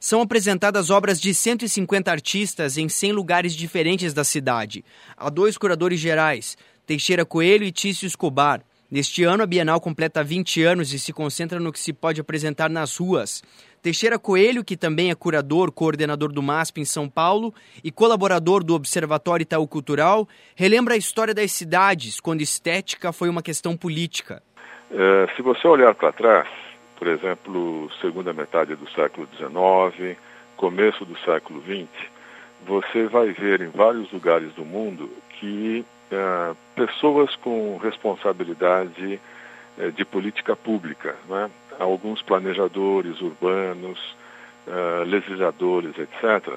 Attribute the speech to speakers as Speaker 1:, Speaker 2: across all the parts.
Speaker 1: são apresentadas obras de 150 artistas em 100 lugares diferentes da cidade. Há dois curadores gerais, Teixeira Coelho e Tício Escobar. Neste ano, a Bienal completa 20 anos e se concentra no que se pode apresentar nas ruas. Teixeira Coelho, que também é curador, coordenador do MASP em São Paulo e colaborador do Observatório Itaú Cultural, relembra a história das cidades, quando estética foi uma questão política.
Speaker 2: É, se você olhar para trás, por exemplo, segunda metade do século XIX, começo do século XX, você vai ver em vários lugares do mundo que é, pessoas com responsabilidade é, de política pública, né? alguns planejadores urbanos, é, legisladores, etc.,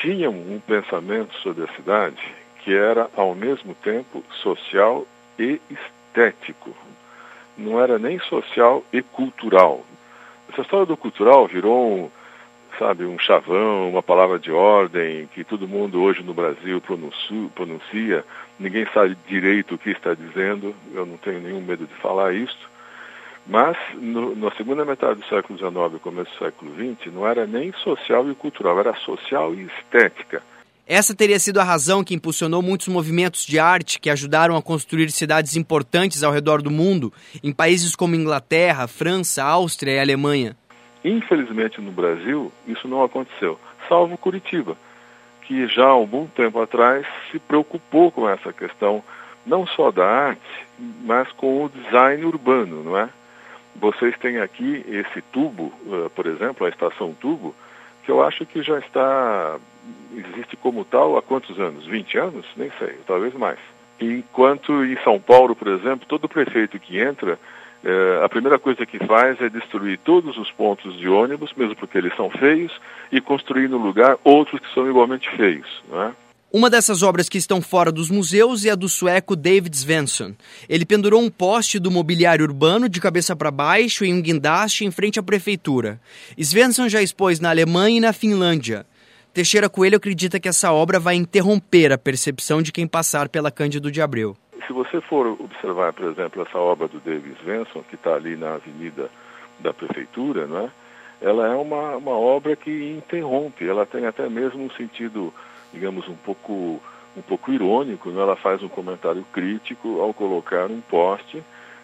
Speaker 2: tinham um pensamento sobre a cidade que era, ao mesmo tempo, social e estético. Não era nem social e cultural. Essa história do cultural virou um, sabe, um chavão, uma palavra de ordem que todo mundo hoje no Brasil pronuncia, ninguém sabe direito o que está dizendo, eu não tenho nenhum medo de falar isso, mas no, na segunda metade do século XIX e começo do século XX não era nem social e cultural, era social e estética.
Speaker 1: Essa teria sido a razão que impulsionou muitos movimentos de arte que ajudaram a construir cidades importantes ao redor do mundo, em países como Inglaterra, França, Áustria e Alemanha.
Speaker 2: Infelizmente no Brasil isso não aconteceu, salvo Curitiba, que já há algum tempo atrás se preocupou com essa questão não só da arte, mas com o design urbano, não é? Vocês têm aqui esse tubo, uh, por exemplo, a estação tubo, que eu acho que já está existe como tal há quantos anos? 20 anos? Nem sei, talvez mais. Enquanto em São Paulo, por exemplo, todo prefeito que entra é, a primeira coisa que faz é destruir todos os pontos de ônibus, mesmo porque eles são feios, e construir no lugar outros que são igualmente feios. Não é?
Speaker 1: Uma dessas obras que estão fora dos museus é a do sueco David Svensson. Ele pendurou um poste do mobiliário urbano de cabeça para baixo em um guindaste em frente à prefeitura. Svensson já expôs na Alemanha e na Finlândia. Teixeira Coelho acredita que essa obra vai interromper a percepção de quem passar pela Cândido de Abreu
Speaker 2: se você for observar, por exemplo, essa obra do Davis Svensson, que está ali na avenida da prefeitura, né, ela é uma, uma obra que interrompe, ela tem até mesmo um sentido, digamos, um pouco, um pouco irônico, né, ela faz um comentário crítico ao colocar um poste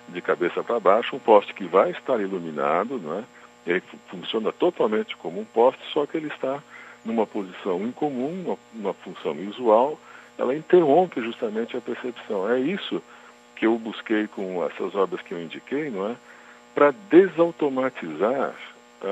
Speaker 2: de cabeça para baixo, um poste que vai estar iluminado, né, ele funciona totalmente como um poste, só que ele está numa posição incomum, uma, uma função visual, ela interrompe justamente a percepção. É isso que eu busquei com essas obras que eu indiquei, não é? Para desautomatizar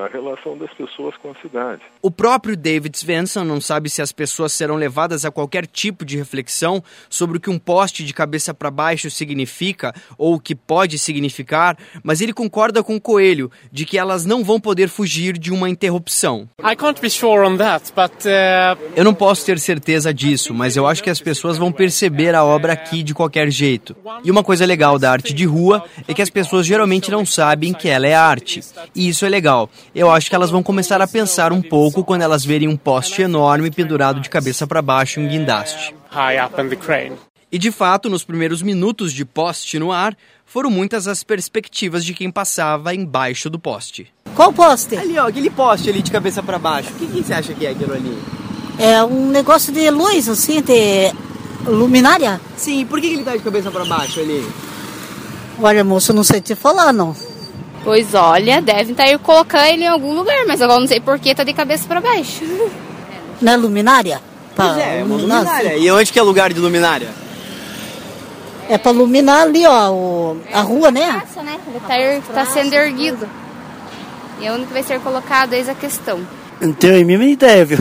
Speaker 2: a relação das pessoas com a cidade.
Speaker 1: O próprio David Svensson não sabe se as pessoas serão levadas a qualquer tipo de reflexão sobre o que um poste de cabeça para baixo significa ou o que pode significar, mas ele concorda com o Coelho de que elas não vão poder fugir de uma interrupção.
Speaker 3: Sure that, but, uh...
Speaker 1: Eu não posso ter certeza disso, mas eu acho que as pessoas vão perceber a obra aqui de qualquer jeito. E uma coisa legal da arte de rua é que as pessoas geralmente não sabem que ela é arte. E isso é legal eu acho que elas vão começar a pensar um pouco quando elas verem um poste enorme pendurado de cabeça para baixo em um guindaste. E de fato, nos primeiros minutos de poste no ar, foram muitas as perspectivas de quem passava embaixo do poste.
Speaker 4: Qual poste?
Speaker 1: Ali, ó, aquele poste ali de cabeça para baixo. O que, que você acha que é aquilo ali?
Speaker 4: É um negócio de luz, assim, de luminária?
Speaker 1: Sim, por que ele tá de cabeça para baixo ali?
Speaker 4: Olha, moço, não sei te falar, não.
Speaker 5: Pois olha, devem estar tá colocando ele em algum lugar, mas agora não sei por que tá de cabeça para baixo.
Speaker 4: Na é luminária?
Speaker 1: Pra pois é, é uma luminária. E onde que é lugar de luminária?
Speaker 4: É para iluminar ali, ó, o, a rua, né?
Speaker 5: Praça, né? Ele tá, tá sendo erguido. E é onde vai ser colocado, eis a questão.
Speaker 4: Não tenho a mínima ideia, viu?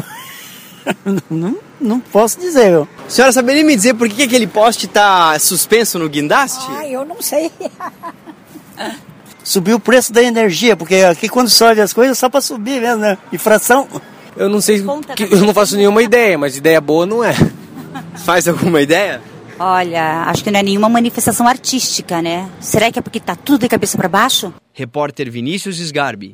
Speaker 4: não, não posso dizer, viu?
Speaker 1: A senhora saberia me dizer por que aquele poste tá suspenso no guindaste?
Speaker 4: Ah, eu não sei. Subiu o preço da energia, porque aqui quando sobe as coisas é só para subir mesmo, né? Infração.
Speaker 1: Eu não sei, que, eu não faço nenhuma ideia, mas ideia boa não é. Faz alguma ideia?
Speaker 6: Olha, acho que não é nenhuma manifestação artística, né? Será que é porque tá tudo de cabeça para baixo?
Speaker 1: Repórter Vinícius Sgarbi.